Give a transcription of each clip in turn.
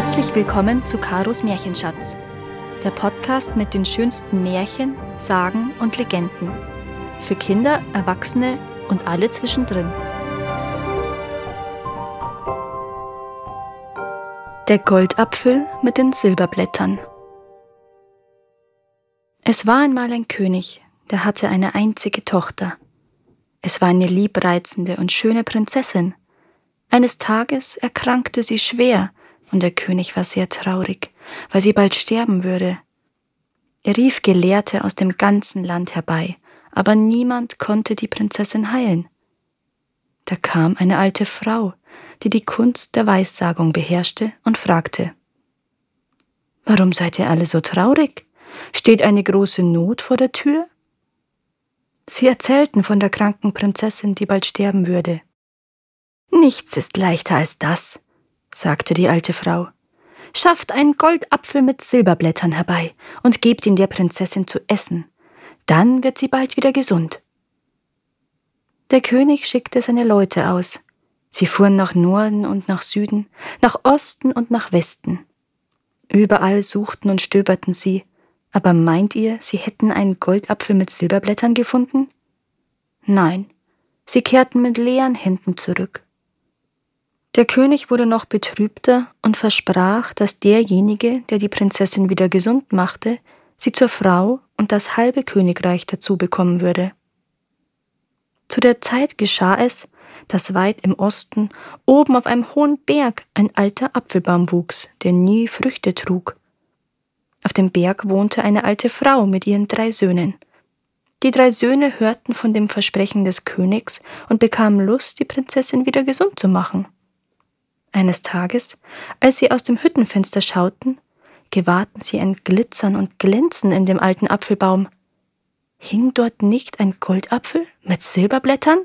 Herzlich willkommen zu Karos Märchenschatz, der Podcast mit den schönsten Märchen, Sagen und Legenden. Für Kinder, Erwachsene und alle zwischendrin. Der Goldapfel mit den Silberblättern. Es war einmal ein König, der hatte eine einzige Tochter. Es war eine liebreizende und schöne Prinzessin. Eines Tages erkrankte sie schwer, und der König war sehr traurig, weil sie bald sterben würde. Er rief Gelehrte aus dem ganzen Land herbei, aber niemand konnte die Prinzessin heilen. Da kam eine alte Frau, die die Kunst der Weissagung beherrschte, und fragte Warum seid ihr alle so traurig? Steht eine große Not vor der Tür? Sie erzählten von der kranken Prinzessin, die bald sterben würde. Nichts ist leichter als das, sagte die alte Frau. Schafft einen Goldapfel mit Silberblättern herbei und gebt ihn der Prinzessin zu essen. Dann wird sie bald wieder gesund. Der König schickte seine Leute aus. Sie fuhren nach Norden und nach Süden, nach Osten und nach Westen. Überall suchten und stöberten sie, aber meint ihr, sie hätten einen Goldapfel mit Silberblättern gefunden? Nein, sie kehrten mit leeren Händen zurück. Der König wurde noch betrübter und versprach, dass derjenige, der die Prinzessin wieder gesund machte, sie zur Frau und das halbe Königreich dazu bekommen würde. Zu der Zeit geschah es, dass weit im Osten, oben auf einem hohen Berg, ein alter Apfelbaum wuchs, der nie Früchte trug. Auf dem Berg wohnte eine alte Frau mit ihren drei Söhnen. Die drei Söhne hörten von dem Versprechen des Königs und bekamen Lust, die Prinzessin wieder gesund zu machen. Eines Tages, als sie aus dem Hüttenfenster schauten, gewahrten sie ein Glitzern und Glänzen in dem alten Apfelbaum. Hing dort nicht ein Goldapfel mit Silberblättern?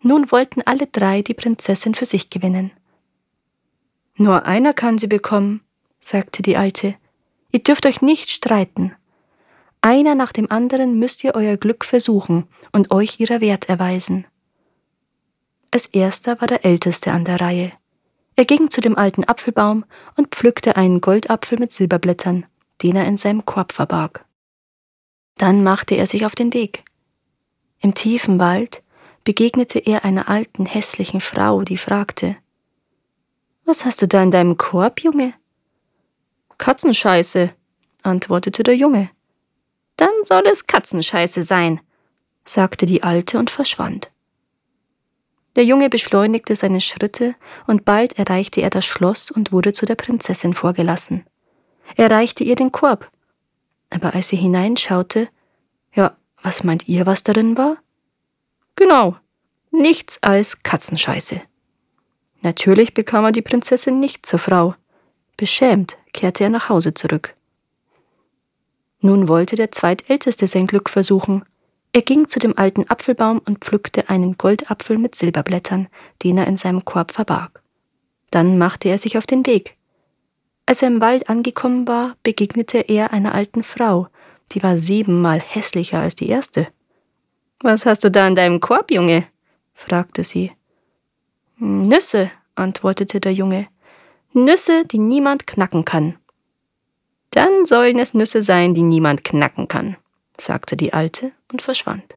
Nun wollten alle drei die Prinzessin für sich gewinnen. Nur einer kann sie bekommen, sagte die Alte. Ihr dürft euch nicht streiten. Einer nach dem anderen müsst ihr euer Glück versuchen und euch ihrer Wert erweisen. Als erster war der Älteste an der Reihe. Er ging zu dem alten Apfelbaum und pflückte einen Goldapfel mit Silberblättern, den er in seinem Korb verbarg. Dann machte er sich auf den Weg. Im tiefen Wald begegnete er einer alten, hässlichen Frau, die fragte Was hast du da in deinem Korb, Junge? Katzenscheiße, antwortete der Junge. Dann soll es Katzenscheiße sein, sagte die Alte und verschwand. Der Junge beschleunigte seine Schritte, und bald erreichte er das Schloss und wurde zu der Prinzessin vorgelassen. Er reichte ihr den Korb. Aber als sie hineinschaute, ja, was meint ihr, was darin war? Genau, nichts als Katzenscheiße. Natürlich bekam er die Prinzessin nicht zur Frau. Beschämt kehrte er nach Hause zurück. Nun wollte der Zweitälteste sein Glück versuchen, er ging zu dem alten Apfelbaum und pflückte einen Goldapfel mit Silberblättern, den er in seinem Korb verbarg. Dann machte er sich auf den Weg. Als er im Wald angekommen war, begegnete er einer alten Frau, die war siebenmal hässlicher als die erste. Was hast du da in deinem Korb, Junge? fragte sie. Nüsse, antwortete der Junge. Nüsse, die niemand knacken kann. Dann sollen es Nüsse sein, die niemand knacken kann sagte die Alte und verschwand.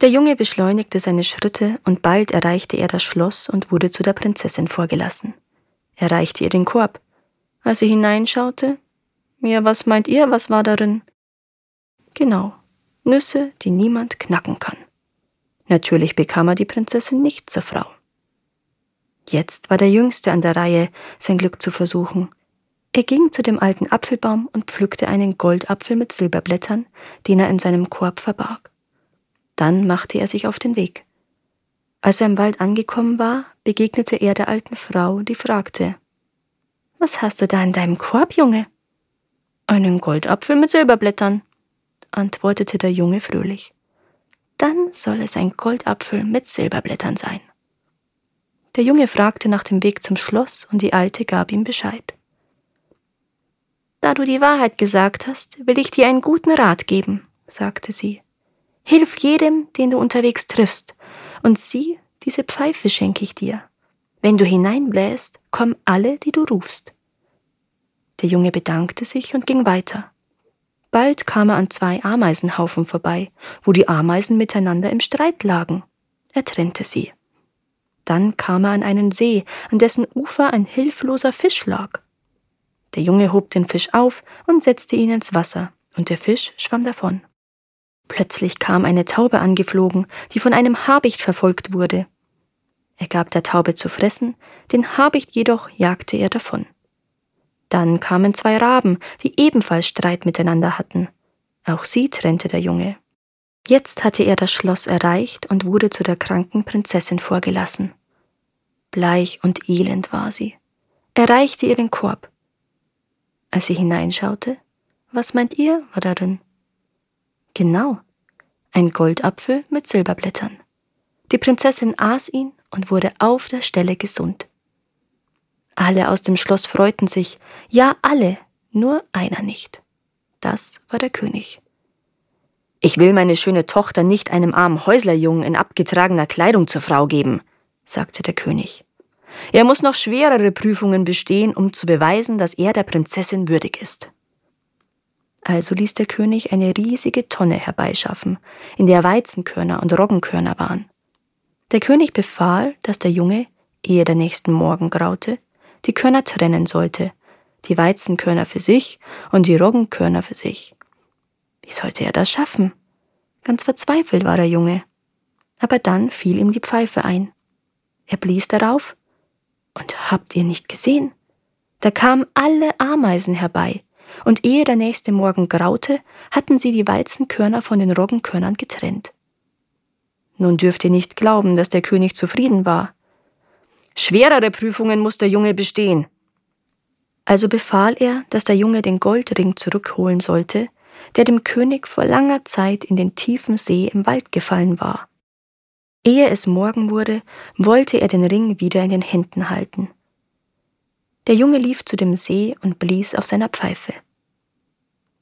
Der Junge beschleunigte seine Schritte und bald erreichte er das Schloss und wurde zu der Prinzessin vorgelassen. Er reichte ihr den Korb. Als sie hineinschaute, ja, was meint ihr, was war darin? Genau, Nüsse, die niemand knacken kann. Natürlich bekam er die Prinzessin nicht zur Frau. Jetzt war der Jüngste an der Reihe, sein Glück zu versuchen, er ging zu dem alten Apfelbaum und pflückte einen Goldapfel mit Silberblättern, den er in seinem Korb verbarg. Dann machte er sich auf den Weg. Als er im Wald angekommen war, begegnete er der alten Frau, die fragte Was hast du da in deinem Korb, Junge? Einen Goldapfel mit Silberblättern, antwortete der Junge fröhlich. Dann soll es ein Goldapfel mit Silberblättern sein. Der Junge fragte nach dem Weg zum Schloss und die Alte gab ihm Bescheid. Da du die Wahrheit gesagt hast, will ich dir einen guten Rat geben, sagte sie. Hilf jedem, den du unterwegs triffst, und sieh, diese Pfeife schenke ich dir. Wenn du hineinbläst, kommen alle, die du rufst. Der Junge bedankte sich und ging weiter. Bald kam er an zwei Ameisenhaufen vorbei, wo die Ameisen miteinander im Streit lagen. Er trennte sie. Dann kam er an einen See, an dessen Ufer ein hilfloser Fisch lag. Der Junge hob den Fisch auf und setzte ihn ins Wasser, und der Fisch schwamm davon. Plötzlich kam eine Taube angeflogen, die von einem Habicht verfolgt wurde. Er gab der Taube zu fressen, den Habicht jedoch jagte er davon. Dann kamen zwei Raben, die ebenfalls Streit miteinander hatten. Auch sie trennte der Junge. Jetzt hatte er das Schloss erreicht und wurde zu der kranken Prinzessin vorgelassen. Bleich und elend war sie. Er reichte ihr den Korb. Als sie hineinschaute, was meint ihr, war darin? Genau, ein Goldapfel mit Silberblättern. Die Prinzessin aß ihn und wurde auf der Stelle gesund. Alle aus dem Schloss freuten sich, ja alle, nur einer nicht. Das war der König. Ich will meine schöne Tochter nicht einem armen Häuslerjungen in abgetragener Kleidung zur Frau geben, sagte der König. Er muss noch schwerere Prüfungen bestehen, um zu beweisen, dass er der Prinzessin würdig ist. Also ließ der König eine riesige Tonne herbeischaffen, in der Weizenkörner und Roggenkörner waren. Der König befahl, dass der Junge, ehe der nächsten Morgen graute, die Körner trennen sollte, die Weizenkörner für sich und die Roggenkörner für sich. Wie sollte er das schaffen? Ganz verzweifelt war der Junge. Aber dann fiel ihm die Pfeife ein. Er blies darauf, und habt ihr nicht gesehen? Da kamen alle Ameisen herbei, und ehe der nächste Morgen graute, hatten sie die Weizenkörner von den Roggenkörnern getrennt. Nun dürft ihr nicht glauben, dass der König zufrieden war. Schwerere Prüfungen muss der Junge bestehen. Also befahl er, dass der Junge den Goldring zurückholen sollte, der dem König vor langer Zeit in den tiefen See im Wald gefallen war. Ehe es Morgen wurde, wollte er den Ring wieder in den Händen halten. Der Junge lief zu dem See und blies auf seiner Pfeife.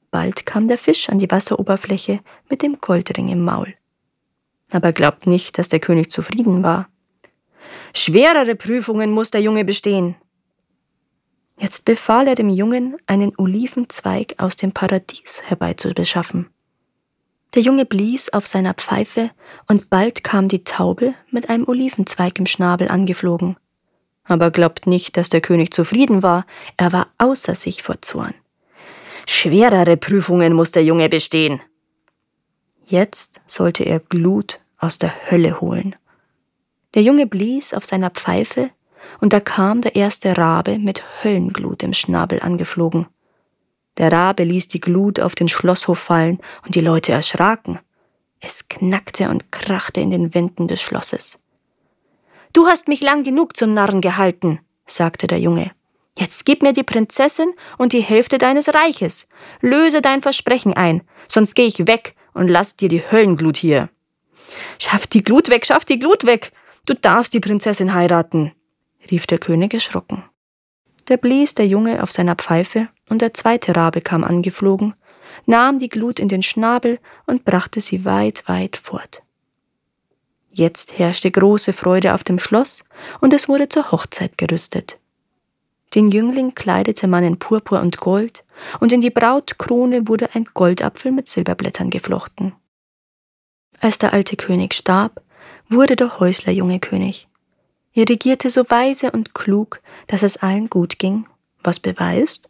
Bald kam der Fisch an die Wasseroberfläche mit dem Goldring im Maul. Aber glaubt nicht, dass der König zufrieden war. Schwerere Prüfungen muss der Junge bestehen. Jetzt befahl er dem Jungen, einen Olivenzweig aus dem Paradies herbeizubeschaffen. Der Junge blies auf seiner Pfeife, und bald kam die Taube mit einem Olivenzweig im Schnabel angeflogen. Aber glaubt nicht, dass der König zufrieden war, er war außer sich vor Zorn. Schwerere Prüfungen muss der Junge bestehen. Jetzt sollte er Glut aus der Hölle holen. Der Junge blies auf seiner Pfeife, und da kam der erste Rabe mit Höllenglut im Schnabel angeflogen. Der Rabe ließ die Glut auf den Schlosshof fallen, und die Leute erschraken. Es knackte und krachte in den Wänden des Schlosses. Du hast mich lang genug zum Narren gehalten, sagte der Junge. Jetzt gib mir die Prinzessin und die Hälfte deines Reiches. Löse dein Versprechen ein, sonst geh ich weg und lass dir die Höllenglut hier. Schaff die Glut weg, schaff die Glut weg. Du darfst die Prinzessin heiraten, rief der König erschrocken. Da blies der Junge auf seiner Pfeife, und der zweite Rabe kam angeflogen, nahm die Glut in den Schnabel und brachte sie weit, weit fort. Jetzt herrschte große Freude auf dem Schloss, und es wurde zur Hochzeit gerüstet. Den Jüngling kleidete man in Purpur und Gold, und in die Brautkrone wurde ein Goldapfel mit Silberblättern geflochten. Als der alte König starb, wurde der Häuslerjunge König. Er regierte so weise und klug, dass es allen gut ging, was beweist,